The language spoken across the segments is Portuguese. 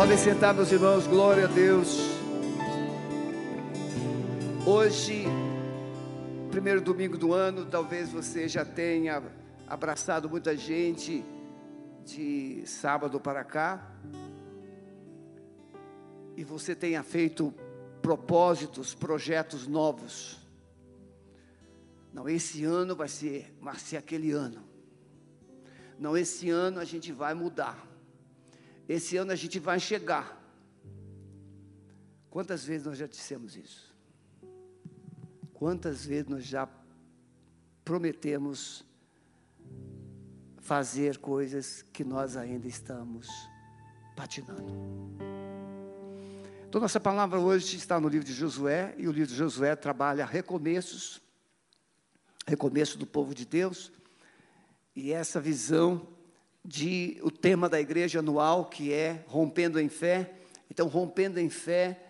Podem sentar, meus irmãos, glória a Deus. Hoje, primeiro domingo do ano, talvez você já tenha abraçado muita gente de sábado para cá, e você tenha feito propósitos, projetos novos. Não, esse ano vai ser, vai ser aquele ano. Não, esse ano a gente vai mudar. Esse ano a gente vai chegar. Quantas vezes nós já dissemos isso? Quantas vezes nós já prometemos fazer coisas que nós ainda estamos patinando? Então, nossa palavra hoje está no livro de Josué, e o livro de Josué trabalha recomeços, recomeço do povo de Deus, e essa visão de o tema da igreja anual, que é rompendo em fé. Então, rompendo em fé,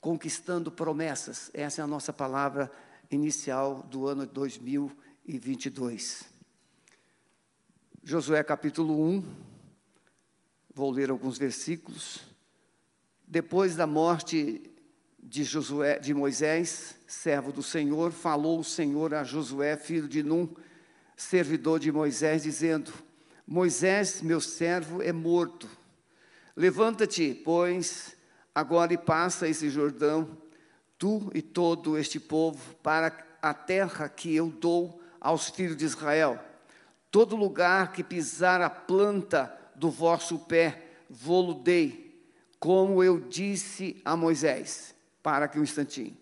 conquistando promessas. Essa é a nossa palavra inicial do ano 2022. Josué capítulo 1. Vou ler alguns versículos. Depois da morte de Josué, de Moisés, servo do Senhor, falou o Senhor a Josué, filho de Num, servidor de Moisés, dizendo: Moisés, meu servo, é morto. Levanta-te, pois, agora e passa esse Jordão, tu e todo este povo, para a terra que eu dou aos filhos de Israel. Todo lugar que pisar a planta do vosso pé, vou-lo dei, como eu disse a Moisés. Para que um instantinho.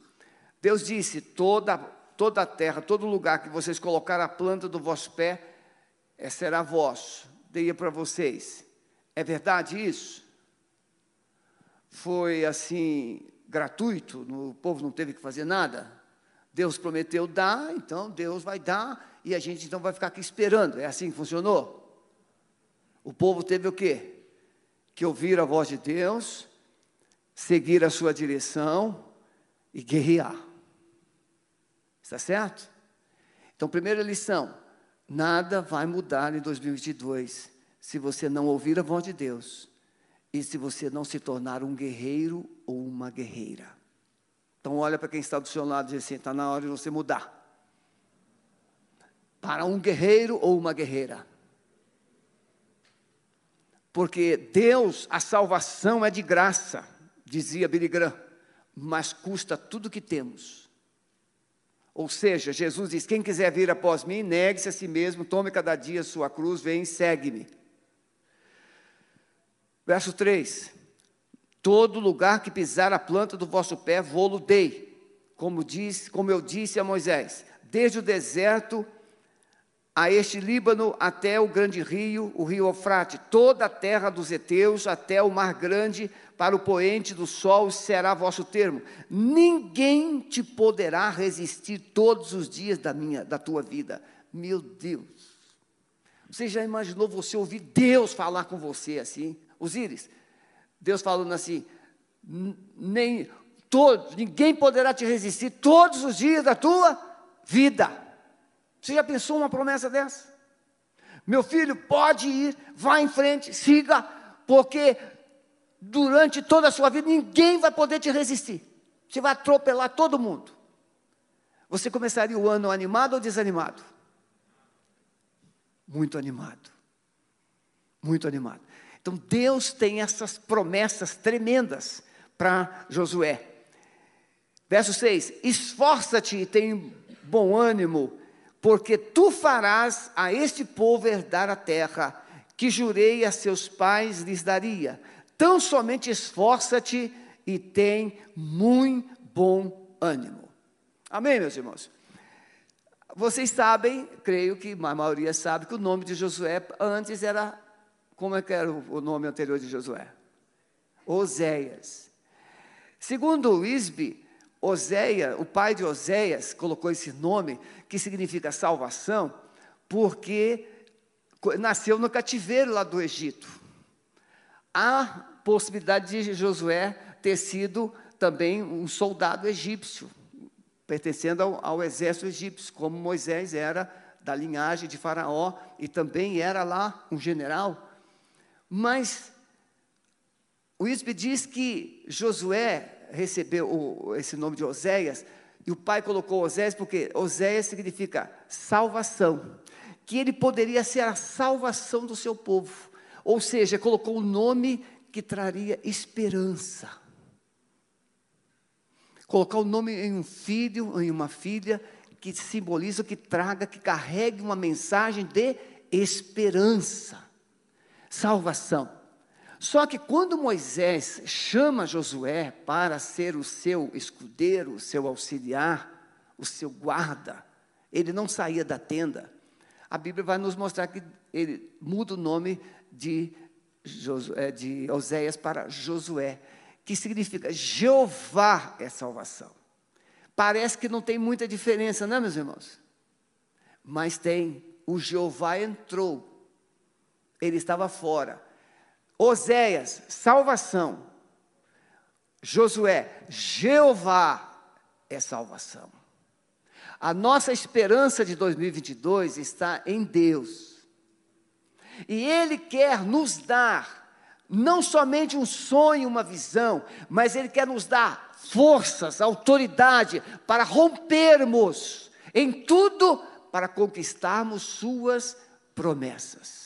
Deus disse: toda, toda a terra, todo lugar que vocês colocar a planta do vosso pé, é, será vosso, dei para vocês. É verdade isso? Foi assim, gratuito, o povo não teve que fazer nada? Deus prometeu dar, então Deus vai dar, e a gente então vai ficar aqui esperando. É assim que funcionou? O povo teve o quê? Que ouvir a voz de Deus, seguir a sua direção e guerrear. Está certo? Então, primeira lição: Nada vai mudar em 2022 se você não ouvir a voz de Deus e se você não se tornar um guerreiro ou uma guerreira. Então, olha para quem está do seu lado e diz assim: está na hora de você mudar. Para um guerreiro ou uma guerreira. Porque Deus, a salvação é de graça, dizia Billy Graham, mas custa tudo que temos. Ou seja, Jesus diz: Quem quiser vir após mim, negue-se a si mesmo, tome cada dia sua cruz, vem e segue-me. Verso 3: Todo lugar que pisar a planta do vosso pé, vou-lo dei, como, diz, como eu disse a Moisés, desde o deserto a este Líbano até o grande rio, o rio Eufrate, toda a terra dos heteus até o mar grande, para o poente do sol será vosso termo. Ninguém te poderá resistir todos os dias da minha, da tua vida. Meu Deus. Você já imaginou você ouvir Deus falar com você assim? Osíris, Deus falando assim, nem todos, ninguém poderá te resistir todos os dias da tua vida. Você já pensou uma promessa dessa? Meu filho, pode ir, vá em frente, siga, porque durante toda a sua vida ninguém vai poder te resistir. Você vai atropelar todo mundo. Você começaria o ano animado ou desanimado? Muito animado. Muito animado. Então Deus tem essas promessas tremendas para Josué. Verso 6: Esforça-te e tem bom ânimo porque tu farás a este povo herdar a terra que jurei a seus pais lhes daria. Tão somente esforça-te e tem muito bom ânimo. Amém, meus irmãos? Vocês sabem, creio que a maioria sabe, que o nome de Josué antes era. Como é que era o nome anterior de Josué? Oséias. Segundo o Oséia, o pai de Oséias, colocou esse nome, que significa salvação, porque nasceu no cativeiro lá do Egito. Há possibilidade de Josué ter sido também um soldado egípcio, pertencendo ao, ao exército egípcio, como Moisés era da linhagem de Faraó e também era lá um general. Mas O Isbe diz que Josué recebeu esse nome de Oséias, e o pai colocou Oséias porque Oséias significa salvação, que ele poderia ser a salvação do seu povo. Ou seja, colocou o nome que traria esperança. Colocar o nome em um filho, em uma filha, que simboliza, que traga, que carregue uma mensagem de esperança, salvação. Só que quando Moisés chama Josué para ser o seu escudeiro, o seu auxiliar, o seu guarda, ele não saía da tenda. A Bíblia vai nos mostrar que ele muda o nome de, Josué, de Oséias para Josué, que significa Jeová é salvação. Parece que não tem muita diferença, não, é, meus irmãos? Mas tem. O Jeová entrou, ele estava fora. Oséias, salvação. Josué, Jeová é salvação. A nossa esperança de 2022 está em Deus. E Ele quer nos dar não somente um sonho, uma visão, mas Ele quer nos dar forças, autoridade para rompermos em tudo para conquistarmos Suas promessas.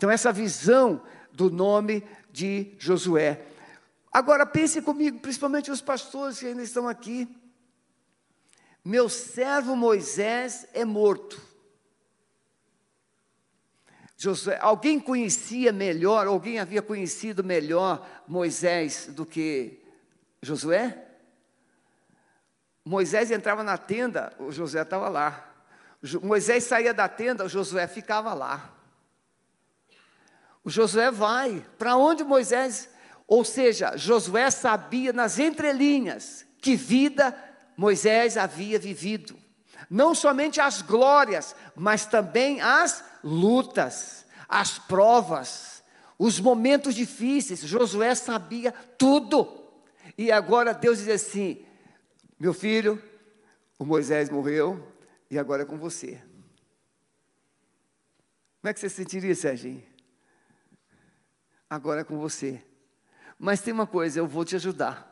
Então, essa visão do nome de Josué. Agora, pense comigo, principalmente os pastores que ainda estão aqui. Meu servo Moisés é morto. Josué, alguém conhecia melhor, alguém havia conhecido melhor Moisés do que Josué? Moisés entrava na tenda, o Josué estava lá. Moisés saía da tenda, o Josué ficava lá. O Josué vai. Para onde Moisés? Ou seja, Josué sabia nas entrelinhas que vida Moisés havia vivido. Não somente as glórias, mas também as lutas, as provas, os momentos difíceis. Josué sabia tudo. E agora Deus diz assim: Meu filho, o Moisés morreu e agora é com você. Como é que você se sentiria, Serginho? Agora é com você. Mas tem uma coisa, eu vou te ajudar.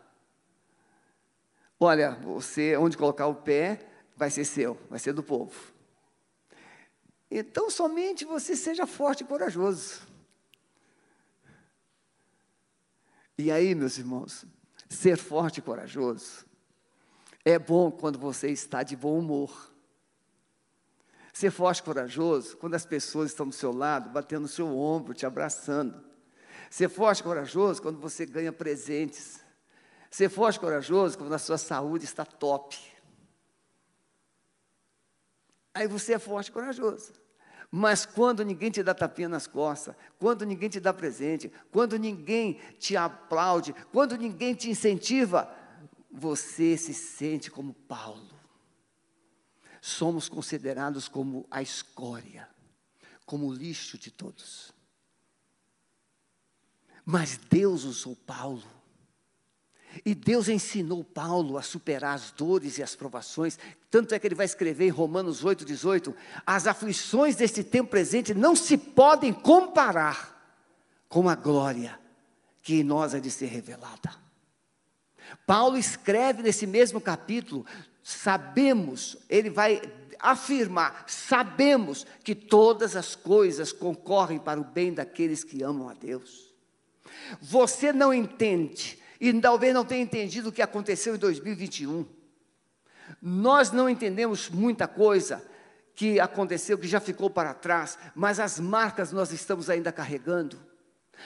Olha, você, onde colocar o pé, vai ser seu, vai ser do povo. Então, somente você seja forte e corajoso. E aí, meus irmãos, ser forte e corajoso é bom quando você está de bom humor. Ser forte e corajoso quando as pessoas estão do seu lado, batendo no seu ombro, te abraçando. Ser forte e corajoso quando você ganha presentes. Ser forte e corajoso quando a sua saúde está top. Aí você é forte e corajoso. Mas quando ninguém te dá tapinha nas costas, quando ninguém te dá presente, quando ninguém te aplaude, quando ninguém te incentiva, você se sente como Paulo. Somos considerados como a escória, como o lixo de todos. Mas Deus usou Paulo. E Deus ensinou Paulo a superar as dores e as provações. Tanto é que ele vai escrever em Romanos 8, 18: as aflições deste tempo presente não se podem comparar com a glória que em nós é de ser revelada. Paulo escreve nesse mesmo capítulo: sabemos, ele vai afirmar, sabemos que todas as coisas concorrem para o bem daqueles que amam a Deus. Você não entende, e talvez não tenha entendido o que aconteceu em 2021. Nós não entendemos muita coisa que aconteceu, que já ficou para trás, mas as marcas nós estamos ainda carregando.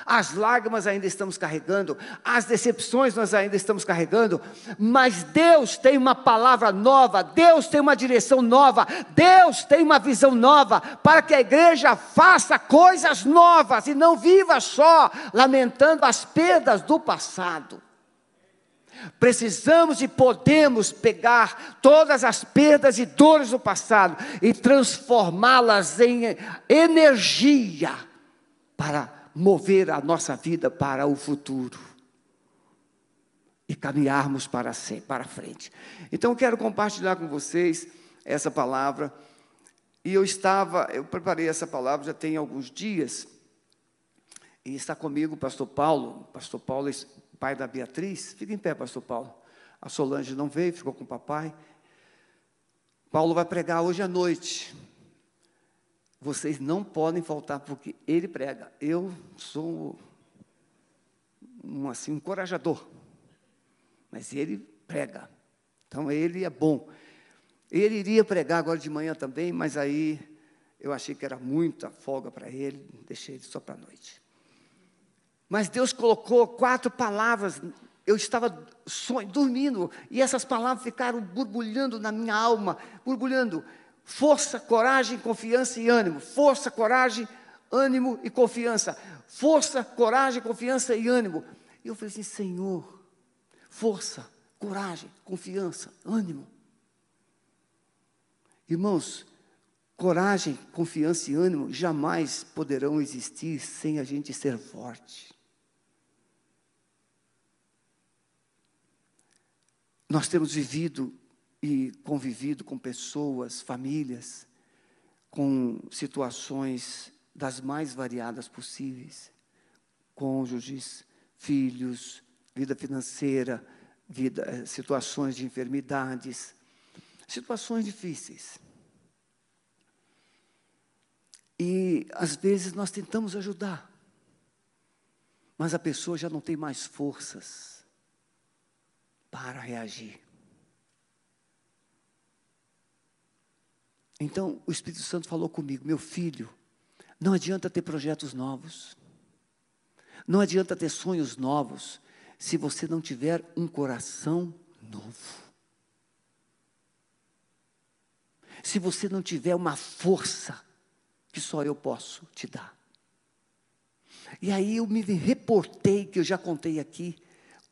As lágrimas ainda estamos carregando, as decepções nós ainda estamos carregando, mas Deus tem uma palavra nova, Deus tem uma direção nova, Deus tem uma visão nova, para que a igreja faça coisas novas e não viva só lamentando as perdas do passado. Precisamos e podemos pegar todas as perdas e dores do passado e transformá-las em energia para mover a nossa vida para o futuro e caminharmos para, para frente. Então, eu quero compartilhar com vocês essa palavra. E eu estava, eu preparei essa palavra já tem alguns dias. E está comigo o pastor Paulo, pastor Paulo, pai da Beatriz. Fica em pé, pastor Paulo. A Solange não veio, ficou com o papai. Paulo vai pregar hoje à noite. Vocês não podem faltar, porque ele prega. Eu sou um, assim, um encorajador. Mas ele prega. Então ele é bom. Ele iria pregar agora de manhã também, mas aí eu achei que era muita folga para ele, deixei ele só para a noite. Mas Deus colocou quatro palavras. Eu estava sonho, dormindo e essas palavras ficaram borbulhando na minha alma, borbulhando. Força, coragem, confiança e ânimo. Força, coragem, ânimo e confiança. Força, coragem, confiança e ânimo. E eu falei assim: Senhor, força, coragem, confiança, ânimo. Irmãos, coragem, confiança e ânimo jamais poderão existir sem a gente ser forte. Nós temos vivido e convivido com pessoas, famílias, com situações das mais variadas possíveis cônjuges, filhos, vida financeira, vida, eh, situações de enfermidades, situações difíceis. E às vezes nós tentamos ajudar, mas a pessoa já não tem mais forças para reagir. Então o Espírito Santo falou comigo, meu filho, não adianta ter projetos novos, não adianta ter sonhos novos, se você não tiver um coração novo. Se você não tiver uma força que só eu posso te dar. E aí eu me reportei, que eu já contei aqui,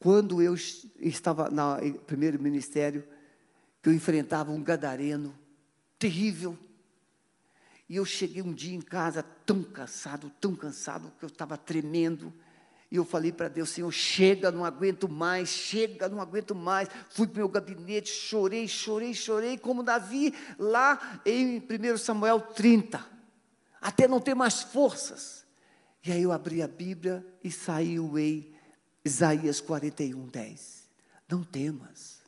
quando eu estava no primeiro ministério, que eu enfrentava um gadareno terrível. E eu cheguei um dia em casa tão cansado, tão cansado, que eu estava tremendo. E eu falei para Deus, Senhor, chega, não aguento mais, chega, não aguento mais. Fui para o meu gabinete, chorei, chorei, chorei, como Davi, lá em 1 Samuel 30 até não ter mais forças. E aí eu abri a Bíblia e saiu em Isaías 41, 10. Não temas,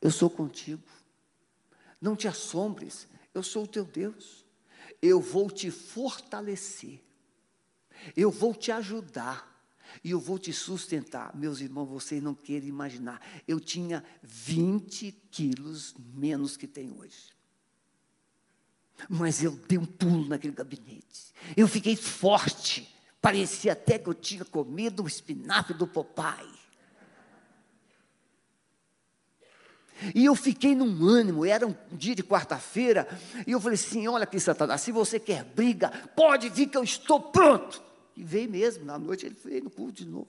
eu sou contigo. Não te assombres, eu sou o teu Deus. Eu vou te fortalecer, eu vou te ajudar e eu vou te sustentar. Meus irmãos, vocês não querem imaginar. Eu tinha 20 quilos menos que tenho hoje. Mas eu dei um pulo naquele gabinete. Eu fiquei forte. Parecia até que eu tinha comido o espinafre do papai. E eu fiquei num ânimo, era um dia de quarta-feira, e eu falei assim: olha aqui, Satanás, se você quer briga, pode vir que eu estou pronto. E veio mesmo, na noite ele veio no culto de novo.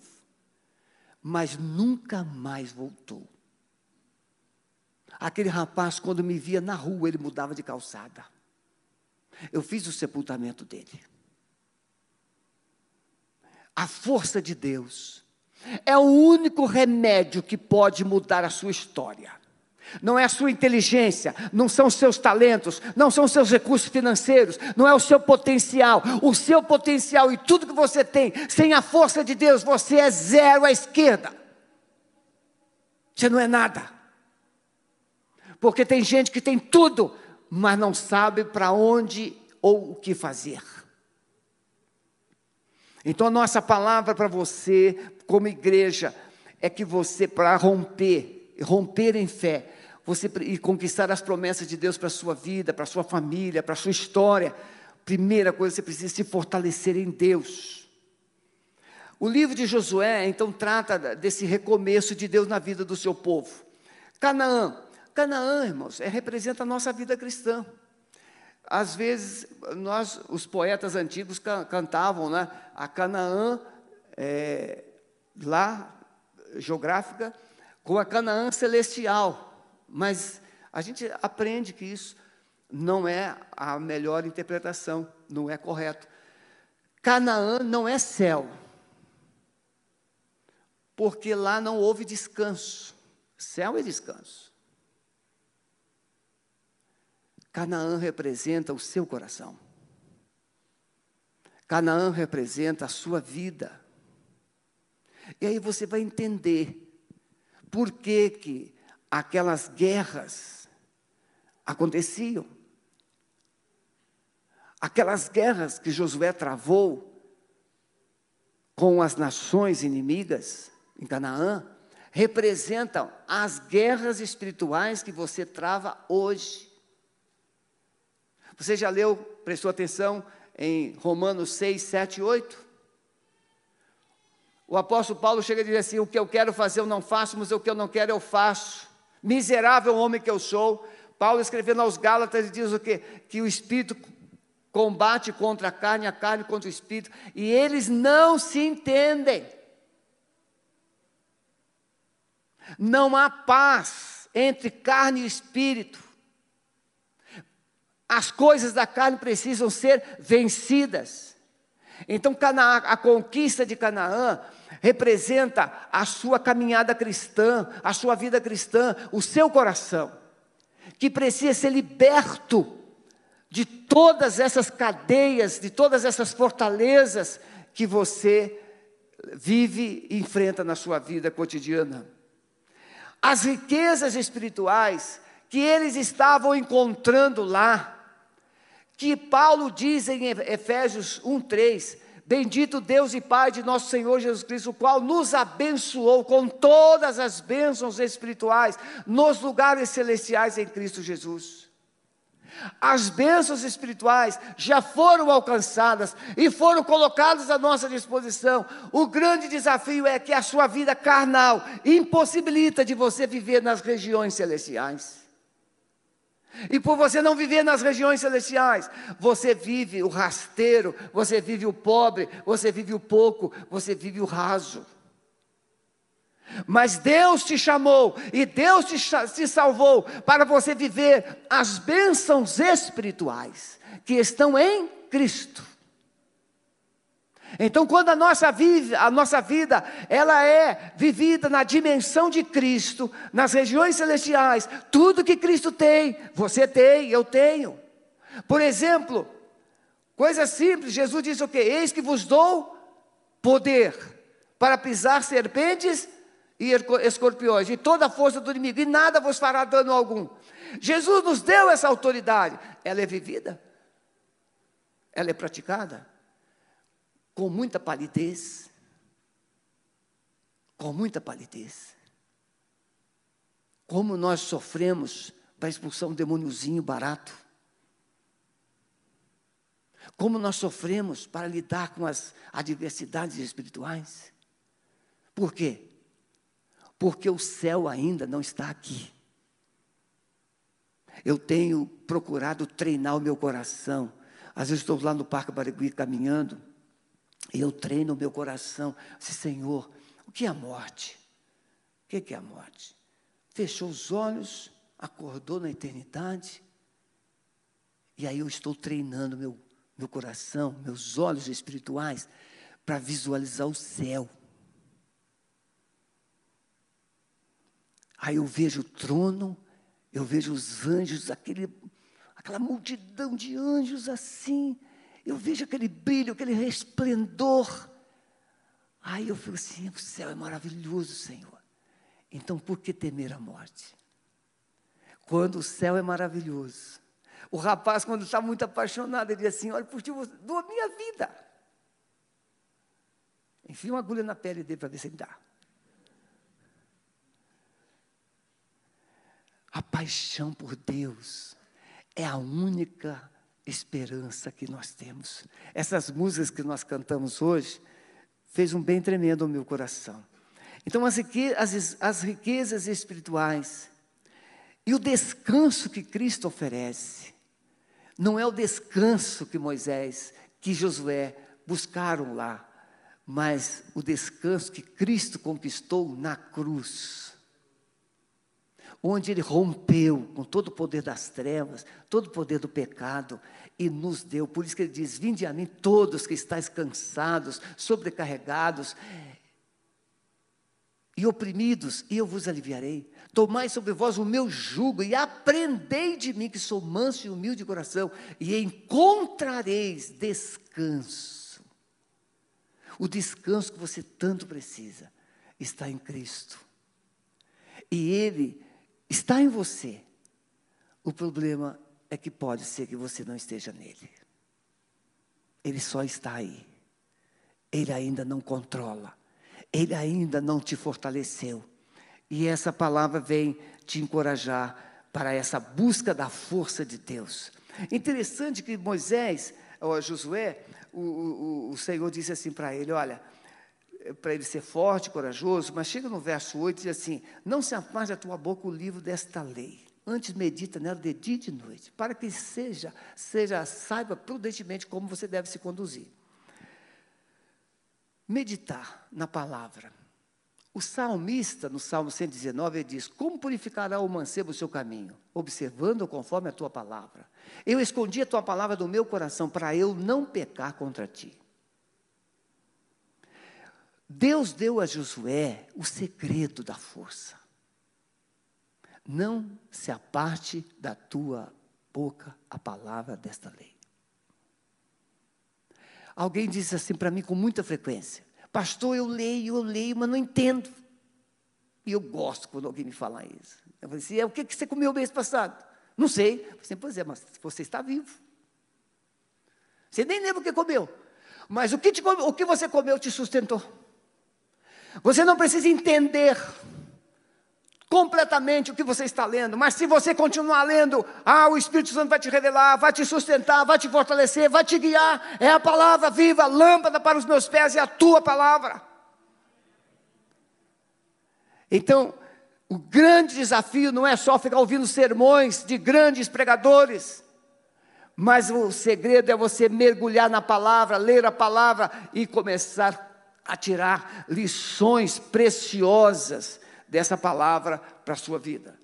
Mas nunca mais voltou. Aquele rapaz, quando me via na rua, ele mudava de calçada. Eu fiz o sepultamento dele. A força de Deus é o único remédio que pode mudar a sua história. Não é a sua inteligência, não são os seus talentos, não são os seus recursos financeiros, não é o seu potencial. O seu potencial e tudo que você tem, sem a força de Deus, você é zero à esquerda. Você não é nada. Porque tem gente que tem tudo, mas não sabe para onde ou o que fazer. Então, a nossa palavra para você, como igreja, é que você, para romper, romper em fé, você e conquistar as promessas de Deus para a sua vida, para a sua família, para a sua história, primeira coisa, você precisa se fortalecer em Deus. O livro de Josué, então, trata desse recomeço de Deus na vida do seu povo. Canaã, Canaã, irmãos, é, representa a nossa vida cristã. Às vezes, nós, os poetas antigos cantavam, né? A Canaã, é, lá, geográfica, com a Canaã celestial. Mas a gente aprende que isso não é a melhor interpretação, não é correto. Canaã não é céu, porque lá não houve descanso. Céu é descanso. Canaã representa o seu coração. Canaã representa a sua vida. E aí você vai entender por que, que aquelas guerras aconteciam. Aquelas guerras que Josué travou com as nações inimigas em Canaã representam as guerras espirituais que você trava hoje. Você já leu, prestou atenção em Romanos 6, 7 e 8? O apóstolo Paulo chega a dizer assim: O que eu quero fazer eu não faço, mas o que eu não quero eu faço. Miserável homem que eu sou. Paulo escrevendo aos Gálatas diz o quê? Que o espírito combate contra a carne, a carne contra o espírito, e eles não se entendem. Não há paz entre carne e espírito. As coisas da carne precisam ser vencidas. Então, a conquista de Canaã representa a sua caminhada cristã, a sua vida cristã, o seu coração, que precisa ser liberto de todas essas cadeias, de todas essas fortalezas que você vive e enfrenta na sua vida cotidiana. As riquezas espirituais que eles estavam encontrando lá, que Paulo diz em Efésios 1:3, Bendito Deus e Pai de nosso Senhor Jesus Cristo, o qual nos abençoou com todas as bênçãos espirituais nos lugares celestiais em Cristo Jesus. As bênçãos espirituais já foram alcançadas e foram colocadas à nossa disposição. O grande desafio é que a sua vida carnal impossibilita de você viver nas regiões celestiais. E por você não viver nas regiões celestiais, você vive o rasteiro, você vive o pobre, você vive o pouco, você vive o raso. Mas Deus te chamou e Deus te, te salvou para você viver as bênçãos espirituais que estão em Cristo. Então, quando a nossa, vive, a nossa vida ela é vivida na dimensão de Cristo, nas regiões celestiais, tudo que Cristo tem, você tem, eu tenho. Por exemplo, coisa simples, Jesus disse o que? Eis que vos dou poder para pisar serpentes e escorpiões, e toda a força do inimigo, e nada vos fará dano algum. Jesus nos deu essa autoridade, ela é vivida, ela é praticada com muita palidez. Com muita palidez. Como nós sofremos para expulsar um demôniozinho barato. Como nós sofremos para lidar com as adversidades espirituais. Por quê? Porque o céu ainda não está aqui. Eu tenho procurado treinar o meu coração. Às vezes estou lá no Parque Barigui caminhando e eu treino o meu coração. Disse, Senhor, o que é a morte? O que é a morte? Fechou os olhos, acordou na eternidade. E aí eu estou treinando meu, meu coração, meus olhos espirituais, para visualizar o céu. Aí eu vejo o trono, eu vejo os anjos, aquele, aquela multidão de anjos assim, eu vejo aquele brilho, aquele resplendor. Aí eu fico assim: o céu é maravilhoso, Senhor. Então por que temer a morte? Quando o céu é maravilhoso. O rapaz, quando está muito apaixonado, ele diz assim: Olha, por ti, dou a minha vida. Enfia uma agulha na pele dele para ver se ele dá. A paixão por Deus é a única esperança que nós temos. Essas músicas que nós cantamos hoje fez um bem tremendo ao meu coração. Então, as, as, as riquezas espirituais e o descanso que Cristo oferece, não é o descanso que Moisés, que Josué buscaram lá, mas o descanso que Cristo conquistou na cruz onde ele rompeu com todo o poder das trevas, todo o poder do pecado e nos deu. Por isso que ele diz: Vinde a mim todos que estáis cansados, sobrecarregados e oprimidos, e eu vos aliviarei. Tomai sobre vós o meu jugo e aprendei de mim, que sou manso e humilde de coração, e encontrareis descanso O descanso que você tanto precisa está em Cristo. E Ele está em você. O problema é que pode ser que você não esteja nele. Ele só está aí. Ele ainda não controla. Ele ainda não te fortaleceu. E essa palavra vem te encorajar para essa busca da força de Deus. Interessante que Moisés, ou Josué, o, o, o Senhor disse assim para ele: Olha, para ele ser forte, corajoso, mas chega no verso 8 e diz assim: Não se afaste da tua boca o livro desta lei. Antes medita nela de dia e de noite, para que seja, seja, saiba prudentemente como você deve se conduzir. Meditar na palavra. O salmista, no Salmo 119, ele diz: Como purificará o mancebo o seu caminho? Observando conforme a tua palavra. Eu escondi a tua palavra do meu coração para eu não pecar contra ti. Deus deu a Josué o segredo da força. Não se aparte da tua boca a palavra desta lei. Alguém disse assim para mim com muita frequência: Pastor, eu leio, eu leio, mas não entendo. E eu gosto quando alguém me fala isso. Eu falei assim: é, o que você comeu mês passado? Não sei. Eu falei assim, pois é, mas você está vivo. Você nem lembra o que comeu. Mas o que, te, o que você comeu te sustentou. Você não precisa entender completamente o que você está lendo, mas se você continuar lendo, ah, o Espírito Santo vai te revelar, vai te sustentar, vai te fortalecer, vai te guiar. É a palavra viva, lâmpada para os meus pés, é a tua palavra. Então, o grande desafio não é só ficar ouvindo sermões de grandes pregadores, mas o segredo é você mergulhar na palavra, ler a palavra e começar a tirar lições preciosas dessa palavra para a sua vida.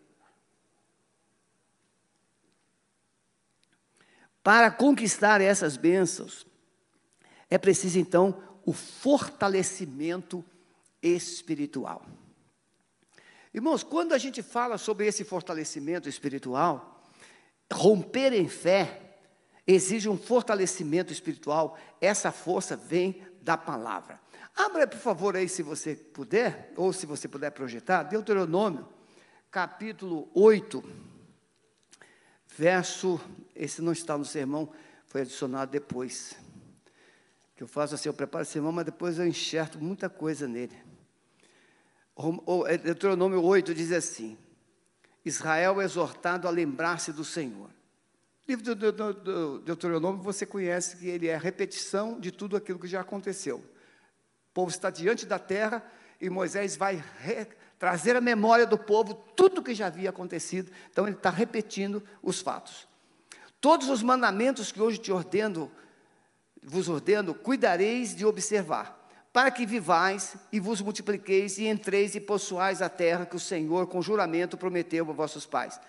Para conquistar essas bênçãos, é preciso então o fortalecimento espiritual. Irmãos, quando a gente fala sobre esse fortalecimento espiritual, romper em fé exige um fortalecimento espiritual, essa força vem da palavra. Abra, por favor, aí, se você puder, ou se você puder projetar, Deuteronômio, capítulo 8, verso. Esse não está no sermão, foi adicionado depois. Que eu faço assim, eu preparo o sermão, mas depois eu enxerto muita coisa nele. É, Deuteronômio 8 diz assim: Israel é exortado a lembrar-se do Senhor. O livro do Deuteronômio você conhece que ele é a repetição de tudo aquilo que já aconteceu. O povo está diante da terra e Moisés vai trazer a memória do povo tudo que já havia acontecido. Então ele está repetindo os fatos. Todos os mandamentos que hoje te ordeno, vos ordeno, cuidareis de observar, para que vivais e vos multipliqueis e entreis e possuais a terra que o Senhor com juramento prometeu a vossos pais.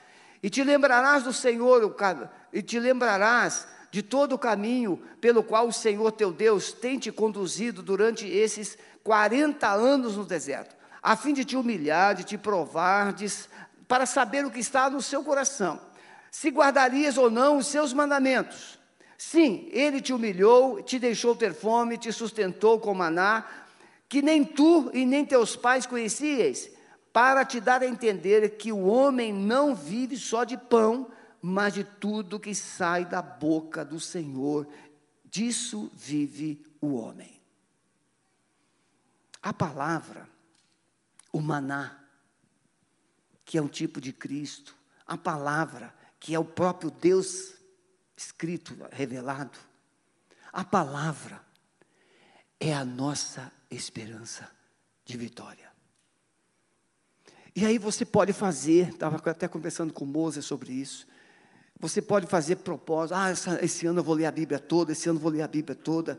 E te lembrarás do Senhor, e te lembrarás de todo o caminho pelo qual o Senhor teu Deus tem te conduzido durante esses 40 anos no deserto, a fim de te humilhar, de te provar, de, para saber o que está no seu coração, se guardarias ou não os seus mandamentos. Sim, ele te humilhou, te deixou ter fome, te sustentou com maná, que nem tu e nem teus pais conhecieis, para te dar a entender que o homem não vive só de pão, mas de tudo que sai da boca do Senhor, disso vive o homem. A palavra, o maná, que é um tipo de Cristo, a palavra, que é o próprio Deus escrito, revelado, a palavra é a nossa esperança de vitória. E aí você pode fazer, estava até conversando com Moisés sobre isso. Você pode fazer propósito. Ah, essa, esse ano eu vou ler a Bíblia toda, esse ano eu vou ler a Bíblia toda.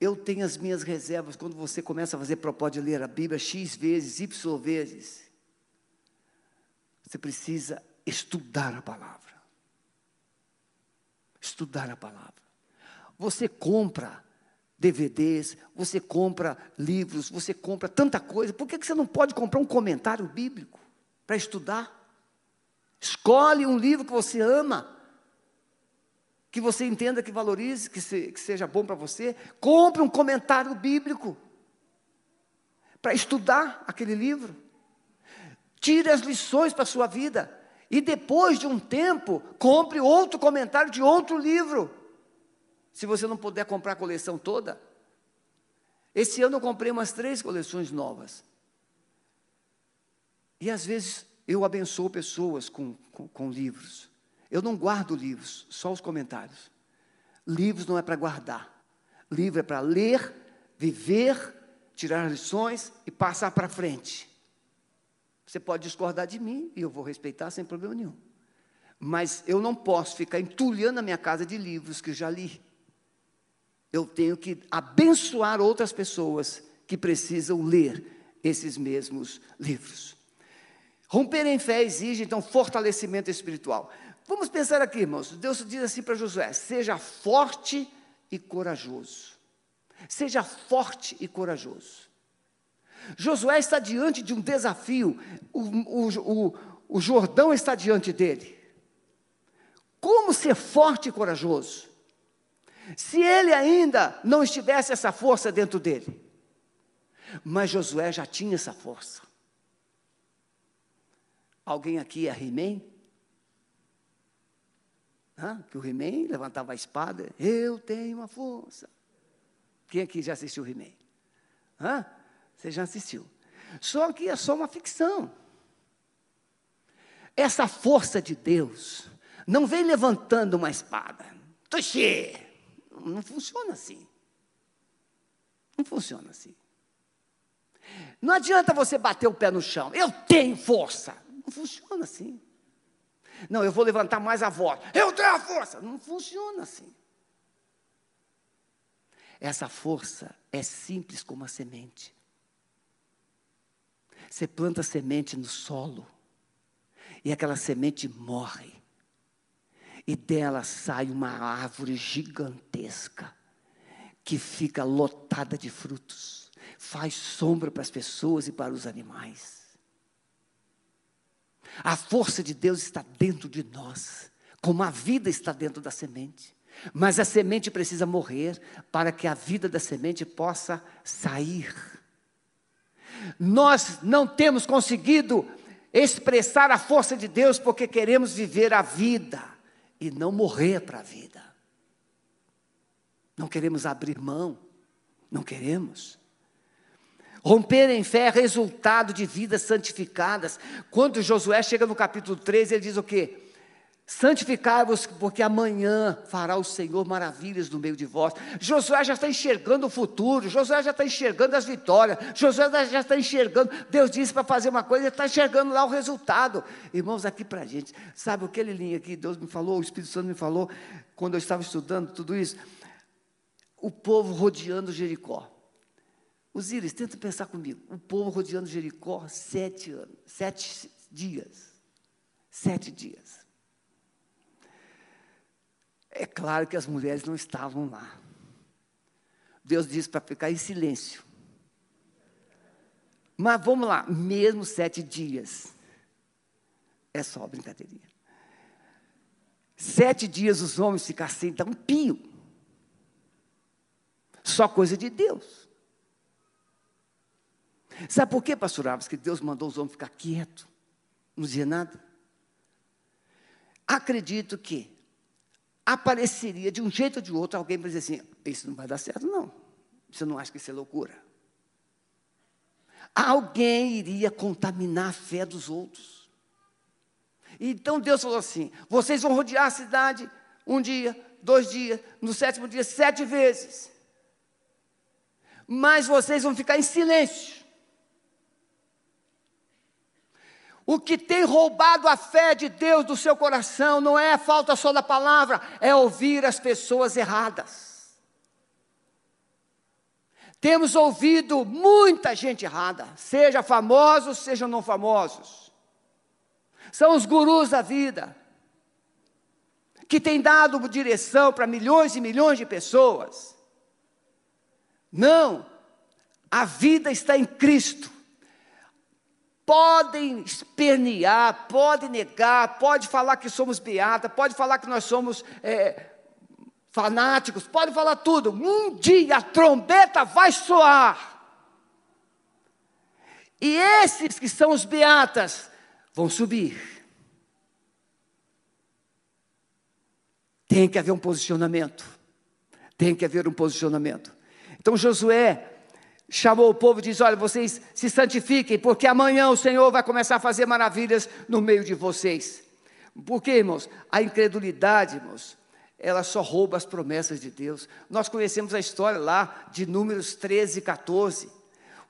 Eu tenho as minhas reservas quando você começa a fazer propósito de ler a Bíblia X vezes, Y vezes. Você precisa estudar a palavra. Estudar a palavra. Você compra DVDs, você compra livros, você compra tanta coisa. Por que você não pode comprar um comentário bíblico para estudar? Escolhe um livro que você ama. que você entenda, que valorize, que, se, que seja bom para você. Compre um comentário bíblico para estudar aquele livro. Tire as lições para a sua vida. E depois de um tempo, compre outro comentário de outro livro. Se você não puder comprar a coleção toda. Esse ano eu comprei umas três coleções novas. E às vezes eu abençoo pessoas com, com, com livros. Eu não guardo livros, só os comentários. Livros não é para guardar. Livro é para ler, viver, tirar lições e passar para frente. Você pode discordar de mim e eu vou respeitar sem problema nenhum. Mas eu não posso ficar entulhando a minha casa de livros que já li. Eu tenho que abençoar outras pessoas que precisam ler esses mesmos livros. Romper em fé exige, então, fortalecimento espiritual. Vamos pensar aqui, irmãos. Deus diz assim para Josué: seja forte e corajoso. Seja forte e corajoso. Josué está diante de um desafio, o, o, o, o Jordão está diante dele. Como ser forte e corajoso? Se ele ainda não estivesse essa força dentro dele. Mas Josué já tinha essa força. Alguém aqui é He-Man? Que o He-Man levantava a espada. Eu tenho uma força. Quem aqui já assistiu o He-Man? Você já assistiu. Só que é só uma ficção. Essa força de Deus não vem levantando uma espada. Tuxê! Não funciona assim. Não funciona assim. Não adianta você bater o pé no chão. Eu tenho força. Não funciona assim. Não, eu vou levantar mais a voz. Eu tenho a força. Não funciona assim. Essa força é simples como a semente. Você planta semente no solo, e aquela semente morre, e dela sai uma árvore gigantesca, que fica lotada de frutos, faz sombra para as pessoas e para os animais. A força de Deus está dentro de nós, como a vida está dentro da semente. Mas a semente precisa morrer para que a vida da semente possa sair. Nós não temos conseguido expressar a força de Deus porque queremos viver a vida e não morrer para a vida. Não queremos abrir mão, não queremos. Romper em fé é resultado de vidas santificadas. Quando Josué chega no capítulo 3, ele diz o quê? Santificai-vos, porque amanhã fará o Senhor maravilhas no meio de vós. Josué já está enxergando o futuro, Josué já está enxergando as vitórias, Josué já está enxergando. Deus disse para fazer uma coisa, ele está enxergando lá o resultado. Irmãos, aqui para a gente, sabe aquele linha aqui, Deus me falou, o Espírito Santo me falou, quando eu estava estudando tudo isso, o povo rodeando Jericó. Os íris, tenta pensar comigo, o povo rodeando Jericó sete anos, sete dias. Sete dias. É claro que as mulheres não estavam lá. Deus disse para ficar em silêncio. Mas vamos lá, mesmo sete dias. É só brincadeirinha. Sete dias os homens ficaram sem dar um pio. Só coisa de Deus. Sabe por quê, pastor Alves, que Deus mandou os homens ficar quietos? Não dizia nada? Acredito que apareceria de um jeito ou de outro alguém para dizer assim: Isso não vai dar certo, não. Você não acha que isso é loucura? Alguém iria contaminar a fé dos outros. Então Deus falou assim: Vocês vão rodear a cidade um dia, dois dias, no sétimo dia, sete vezes. Mas vocês vão ficar em silêncio. O que tem roubado a fé de Deus do seu coração não é a falta só da palavra, é ouvir as pessoas erradas. Temos ouvido muita gente errada, seja famosos, sejam não famosos. São os gurus da vida, que têm dado direção para milhões e milhões de pessoas. Não, a vida está em Cristo podem espernear, podem negar, pode falar que somos beata, pode falar que nós somos é, fanáticos, pode falar tudo. Um dia a trombeta vai soar. E esses que são os beatas vão subir. Tem que haver um posicionamento. Tem que haver um posicionamento. Então Josué chamou o povo e disse: Olha, vocês se santifiquem, porque amanhã o Senhor vai começar a fazer maravilhas no meio de vocês. Por quê, irmãos? A incredulidade, irmãos, ela só rouba as promessas de Deus. Nós conhecemos a história lá de Números 13 e 14.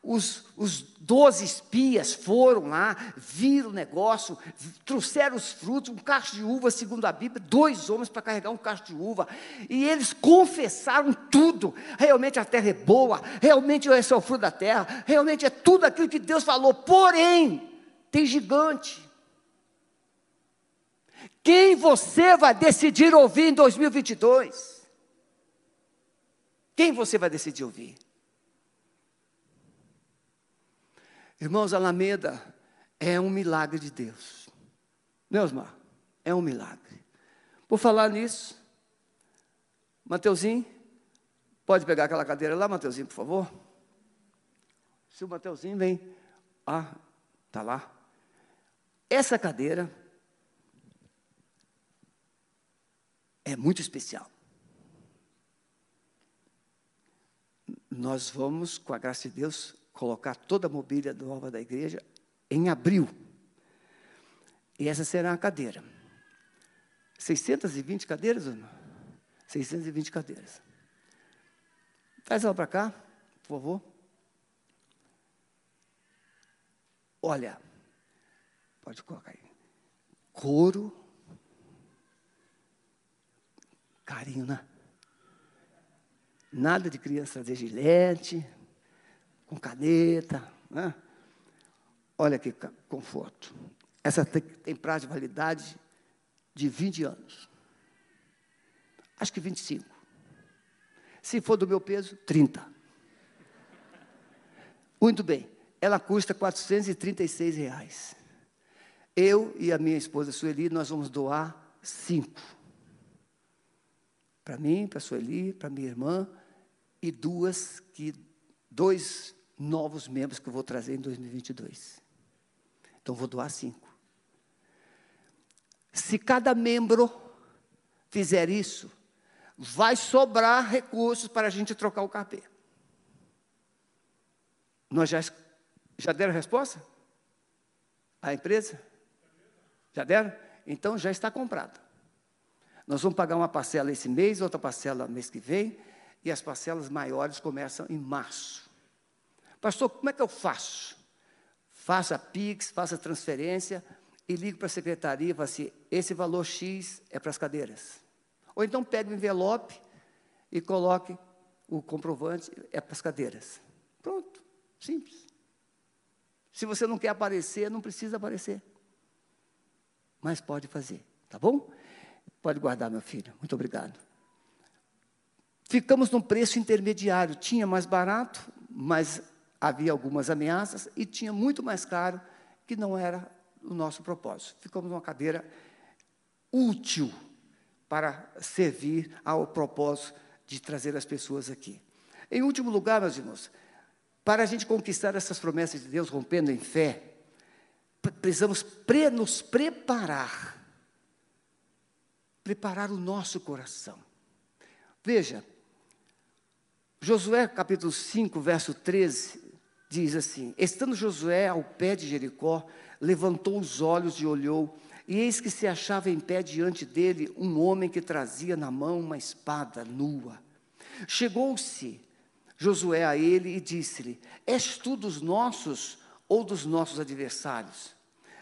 Os, os doze espias foram lá, viram o negócio, trouxeram os frutos, um cacho de uva, segundo a Bíblia, dois homens para carregar um cacho de uva, e eles confessaram tudo. Realmente a terra é boa, realmente esse é o fruto da terra, realmente é tudo aquilo que Deus falou, porém, tem gigante. Quem você vai decidir ouvir em 2022? Quem você vai decidir ouvir? Irmãos, Alameda é um milagre de Deus. Meu irmão, é um milagre. Por falar nisso, Mateuzinho, pode pegar aquela cadeira lá, Mateuzinho, por favor? Se o Mateuzinho vem, ah, tá lá. Essa cadeira é muito especial. Nós vamos, com a graça de Deus, colocar toda a mobília nova da igreja em abril. E essa será a cadeira. 620 cadeiras, Ana? 620 cadeiras. Traz ela para cá, por favor. Olha, pode colocar aí. Couro. Carinho, né? Nada de criança trazer gilete, com caneta. Né? Olha que conforto. Essa tem, tem prazo de validade de 20 anos. Acho que 25. Se for do meu peso, 30. Muito bem. Ela custa 436 reais. Eu e a minha esposa Sueli, nós vamos doar cinco. Para mim, para Sueli, para minha irmã, e duas que, dois novos membros que eu vou trazer em 2022. Então, vou doar cinco. Se cada membro fizer isso, vai sobrar recursos para a gente trocar o carpê. Nós já, já deram a resposta? A empresa? Já deram? Então já está comprado. Nós vamos pagar uma parcela esse mês, outra parcela mês que vem, e as parcelas maiores começam em março. Pastor, como é que eu faço? Faça PIX, faça transferência e ligue para a secretaria e fale assim: esse valor X é para as cadeiras. Ou então pegue o envelope e coloque o comprovante, é para as cadeiras. Pronto, simples. Se você não quer aparecer, não precisa aparecer. Mas pode fazer, tá bom? Pode guardar, meu filho. Muito obrigado. Ficamos num preço intermediário. Tinha mais barato, mas havia algumas ameaças e tinha muito mais caro, que não era o nosso propósito. Ficamos numa cadeira útil para servir ao propósito de trazer as pessoas aqui. Em último lugar, meus irmãos, para a gente conquistar essas promessas de Deus, rompendo em fé, precisamos pre nos preparar. Preparar o nosso coração. Veja, Josué capítulo 5, verso 13, diz assim: Estando Josué ao pé de Jericó, levantou os olhos e olhou, e eis que se achava em pé diante dele um homem que trazia na mão uma espada nua. Chegou-se Josué a ele e disse-lhe: És tu dos nossos ou dos nossos adversários?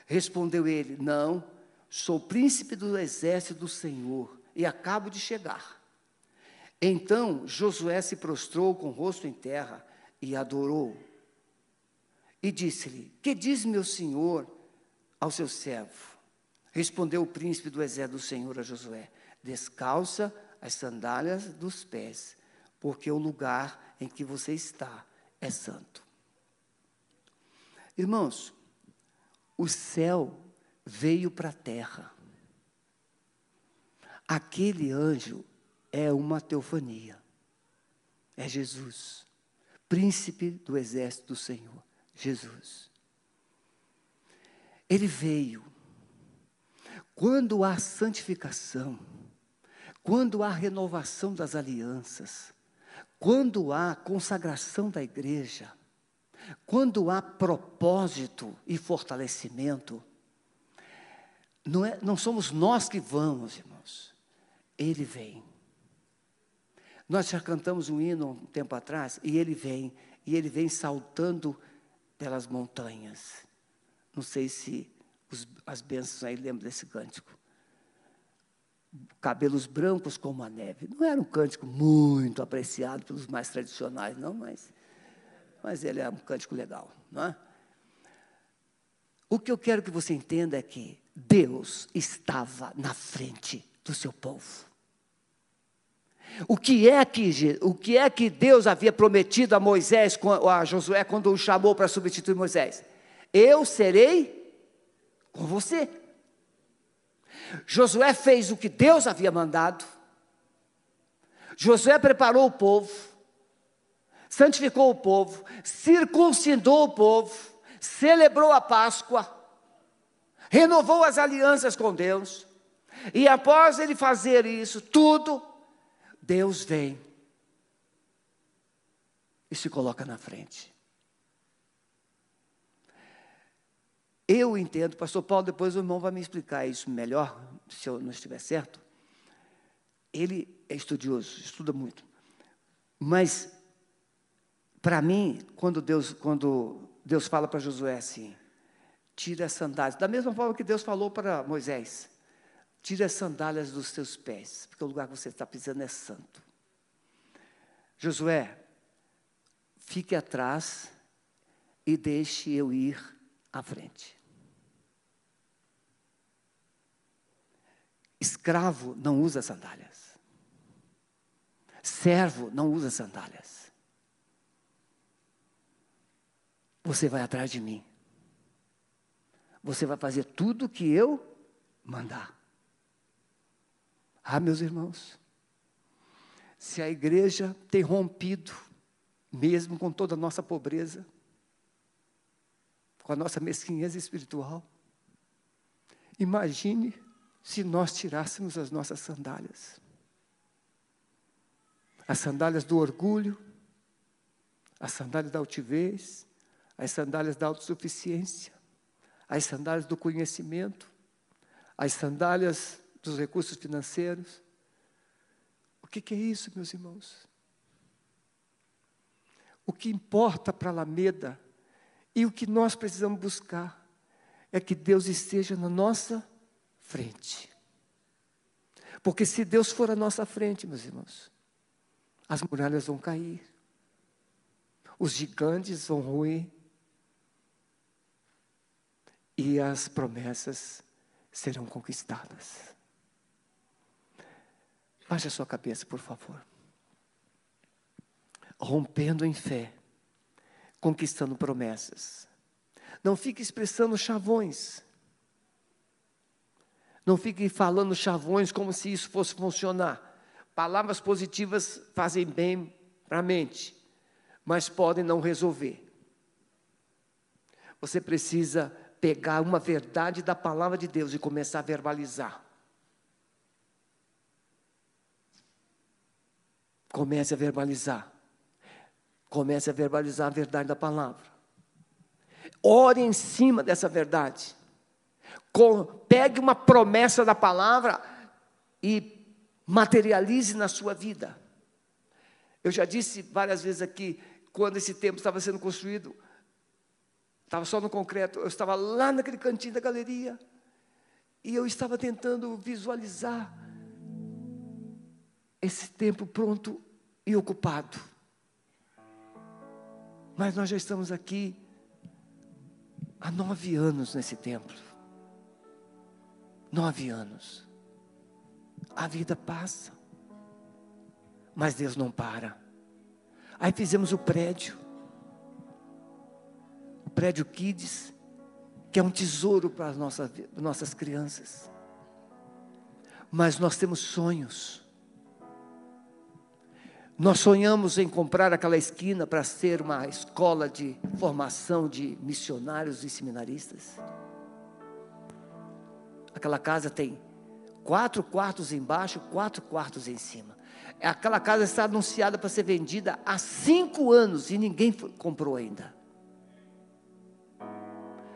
Respondeu ele: Não, sou príncipe do exército do Senhor e acabo de chegar. Então Josué se prostrou com o rosto em terra e adorou. E disse-lhe: Que diz meu senhor ao seu servo? Respondeu o príncipe do exército do Senhor a Josué: Descalça as sandálias dos pés, porque o lugar em que você está é santo. Irmãos, o céu veio para a terra. Aquele anjo é uma teofania. É Jesus, príncipe do exército do Senhor, Jesus. Ele veio. Quando há santificação, quando há renovação das alianças, quando há consagração da igreja, quando há propósito e fortalecimento, não, é, não somos nós que vamos, irmãos, Ele vem. Nós já cantamos um hino um tempo atrás, e Ele vem, e Ele vem saltando pelas montanhas. Não sei se os, as bênçãos aí lembram desse cântico. Cabelos brancos como a neve. Não era um cântico muito apreciado pelos mais tradicionais, não, mas, mas ele é um cântico legal, não é? O que eu quero que você entenda é que Deus estava na frente do seu povo. O que é que, o que, é que Deus havia prometido a Moisés, a Josué, quando o chamou para substituir Moisés? Eu serei com você. Josué fez o que Deus havia mandado. Josué preparou o povo, santificou o povo, circuncidou o povo, celebrou a Páscoa, renovou as alianças com Deus. E após ele fazer isso tudo, Deus vem e se coloca na frente. Eu entendo, pastor Paulo, depois o irmão vai me explicar isso melhor, se eu não estiver certo. Ele é estudioso, estuda muito. Mas, para mim, quando Deus, quando Deus fala para Josué assim, tira as sandálias, da mesma forma que Deus falou para Moisés, tira as sandálias dos teus pés, porque o lugar que você está pisando é santo. Josué, fique atrás e deixe eu ir à frente. Escravo não usa sandálias. Servo não usa sandálias. Você vai atrás de mim. Você vai fazer tudo o que eu mandar. Ah, meus irmãos, se a igreja tem rompido, mesmo com toda a nossa pobreza, com a nossa mesquinhez espiritual, imagine se nós tirássemos as nossas sandálias. As sandálias do orgulho, as sandálias da altivez, as sandálias da autossuficiência, as sandálias do conhecimento, as sandálias dos recursos financeiros. O que, que é isso, meus irmãos? O que importa para a Alameda e o que nós precisamos buscar é que Deus esteja na nossa frente. Porque se Deus for à nossa frente, meus irmãos, as muralhas vão cair, os gigantes vão ruir, e as promessas serão conquistadas. Baixe a sua cabeça, por favor. Rompendo em fé, conquistando promessas. Não fique expressando chavões. Não fique falando chavões como se isso fosse funcionar. Palavras positivas fazem bem para a mente, mas podem não resolver. Você precisa pegar uma verdade da palavra de Deus e começar a verbalizar. Comece a verbalizar. Comece a verbalizar a verdade da palavra. Ore em cima dessa verdade. Pegue uma promessa da palavra e materialize na sua vida. Eu já disse várias vezes aqui, quando esse templo estava sendo construído, estava só no concreto, eu estava lá naquele cantinho da galeria, e eu estava tentando visualizar esse templo pronto e ocupado. Mas nós já estamos aqui há nove anos nesse templo. Nove anos. A vida passa. Mas Deus não para. Aí fizemos o prédio. O prédio Kids, que é um tesouro para as nossas, nossas crianças. Mas nós temos sonhos. Nós sonhamos em comprar aquela esquina para ser uma escola de formação de missionários e seminaristas. Aquela casa tem quatro quartos embaixo, quatro quartos em cima. Aquela casa está anunciada para ser vendida há cinco anos e ninguém comprou ainda.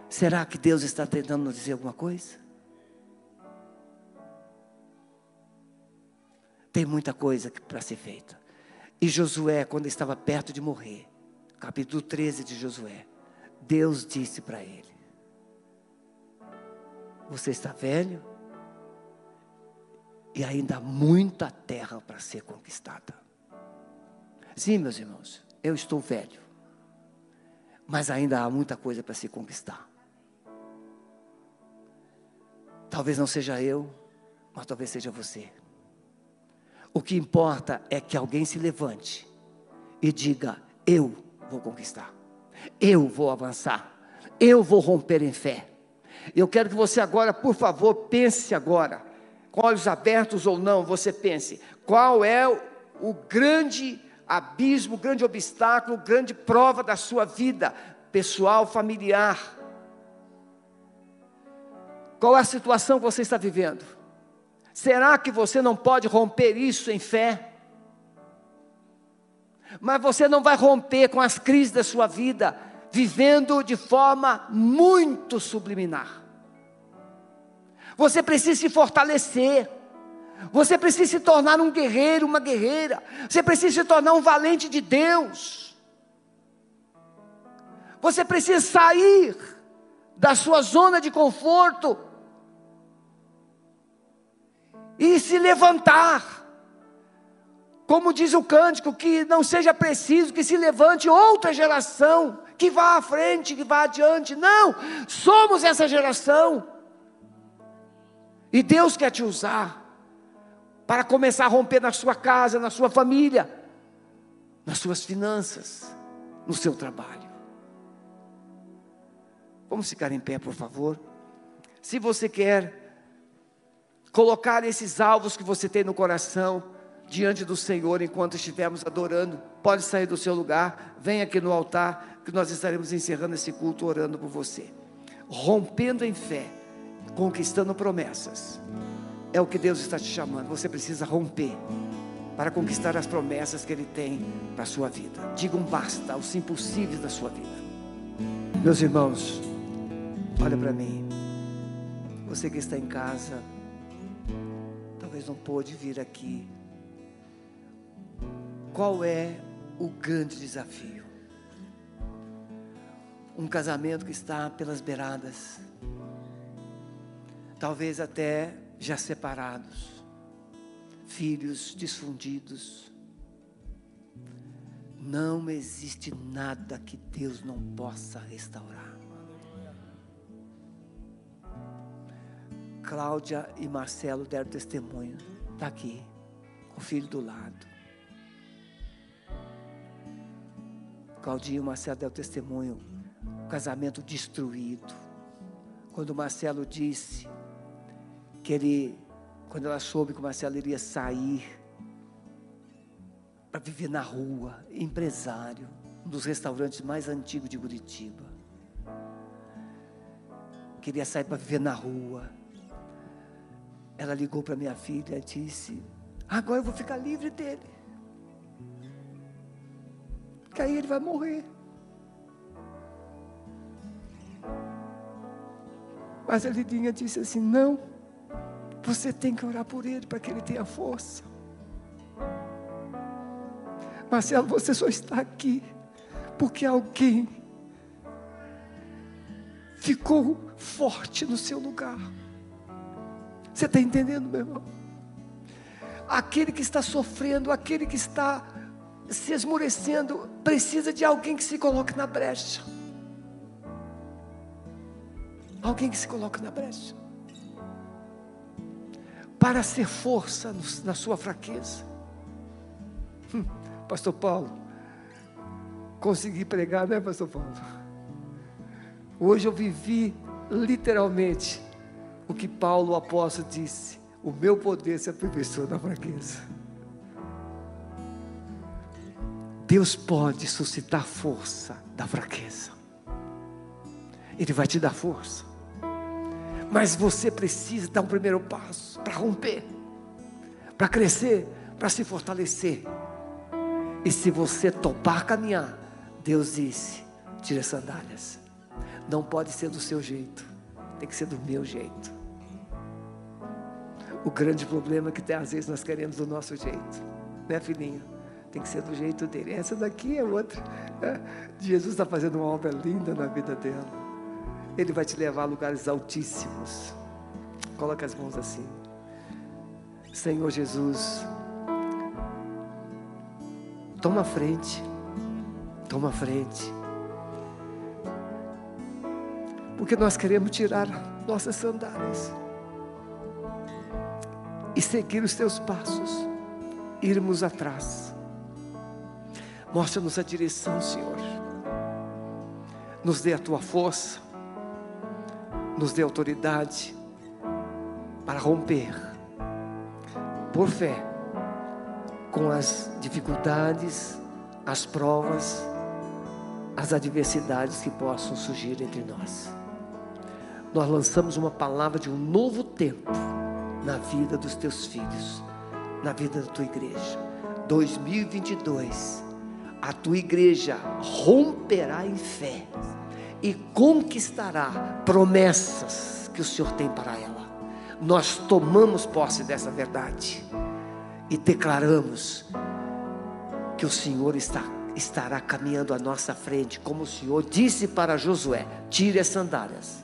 Será que Deus está tentando nos dizer alguma coisa? Tem muita coisa para ser feita. E Josué, quando estava perto de morrer, capítulo 13 de Josué, Deus disse para ele: Você está velho e ainda há muita terra para ser conquistada. Sim, meus irmãos, eu estou velho, mas ainda há muita coisa para se conquistar. Talvez não seja eu, mas talvez seja você. O que importa é que alguém se levante e diga: Eu vou conquistar, eu vou avançar, eu vou romper em fé. Eu quero que você agora, por favor, pense agora, com olhos abertos ou não, você pense: qual é o grande abismo, o grande obstáculo, grande prova da sua vida pessoal, familiar? Qual é a situação que você está vivendo? Será que você não pode romper isso em fé? Mas você não vai romper com as crises da sua vida, vivendo de forma muito subliminar. Você precisa se fortalecer. Você precisa se tornar um guerreiro, uma guerreira. Você precisa se tornar um valente de Deus. Você precisa sair da sua zona de conforto e se levantar. Como diz o cântico, que não seja preciso que se levante outra geração, que vá à frente, que vá adiante. Não, somos essa geração. E Deus quer te usar para começar a romper na sua casa, na sua família, nas suas finanças, no seu trabalho. Vamos ficar em pé, por favor. Se você quer colocar esses alvos que você tem no coração diante do Senhor enquanto estivermos adorando. Pode sair do seu lugar, vem aqui no altar, que nós estaremos encerrando esse culto orando por você. Rompendo em fé, conquistando promessas. É o que Deus está te chamando. Você precisa romper para conquistar as promessas que Ele tem para a sua vida. Diga um basta aos impossíveis da sua vida. Meus irmãos, olha para mim. Você que está em casa, talvez não pôde vir aqui. Qual é o grande desafio? Um casamento que está pelas beiradas, talvez até já separados, filhos desfundidos. Não existe nada que Deus não possa restaurar. Cláudia e Marcelo deram testemunho. Está aqui, com o filho do lado. Claudinho e Marcelo deram testemunho. O casamento destruído. Quando Marcelo disse que ele, quando ela soube que o Marcelo iria sair para viver na rua, empresário, um dos restaurantes mais antigos de Curitiba. Queria sair para viver na rua ela ligou para minha filha e disse: Agora eu vou ficar livre dele. Que aí ele vai morrer. Mas a Lidinha disse assim: Não, você tem que orar por ele para que ele tenha força. Marcelo, você só está aqui porque alguém ficou forte no seu lugar. Você está entendendo, meu irmão? Aquele que está sofrendo, aquele que está se esmorecendo, precisa de alguém que se coloque na brecha. Alguém que se coloque na brecha. Para ser força na sua fraqueza. Hum, Pastor Paulo, consegui pregar, né, Pastor Paulo? Hoje eu vivi literalmente o que Paulo, o apóstolo, disse: O meu poder se aperfeiçoa na fraqueza. Deus pode suscitar força da fraqueza. Ele vai te dar força. Mas você precisa dar um primeiro passo para romper, para crescer, para se fortalecer. E se você topar caminhar, Deus disse: tira as sandálias. Não pode ser do seu jeito, tem que ser do meu jeito. O grande problema é que às vezes nós queremos do nosso jeito, né, filhinha? Tem que ser do jeito dele. Essa daqui é outra. É, Jesus está fazendo uma obra linda na vida dela. Ele vai te levar a lugares altíssimos. Coloca as mãos assim. Senhor Jesus, toma frente. Toma frente. Porque nós queremos tirar nossas sandálias e seguir os teus passos, irmos atrás. Mostra-nos a direção, Senhor. Nos dê a tua força, nos dê autoridade para romper, por fé, com as dificuldades, as provas, as adversidades que possam surgir entre nós. Nós lançamos uma palavra de um novo tempo na vida dos teus filhos, na vida da tua igreja. 2022, a tua igreja romperá em fé e conquistará promessas que o Senhor tem para ela. Nós tomamos posse dessa verdade e declaramos que o Senhor está, estará caminhando à nossa frente, como o Senhor disse para Josué: tire as sandálias.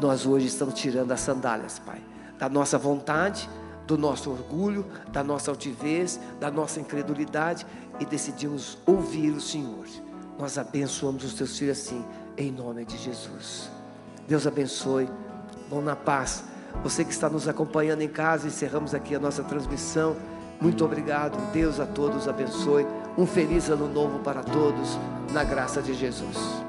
Nós hoje estamos tirando as sandálias, Pai da nossa vontade, do nosso orgulho, da nossa altivez, da nossa incredulidade e decidimos ouvir o Senhor. Nós abençoamos os teus filhos assim, em nome de Jesus. Deus abençoe. Vão na paz. Você que está nos acompanhando em casa, encerramos aqui a nossa transmissão. Muito obrigado. Deus a todos abençoe. Um feliz ano novo para todos, na graça de Jesus.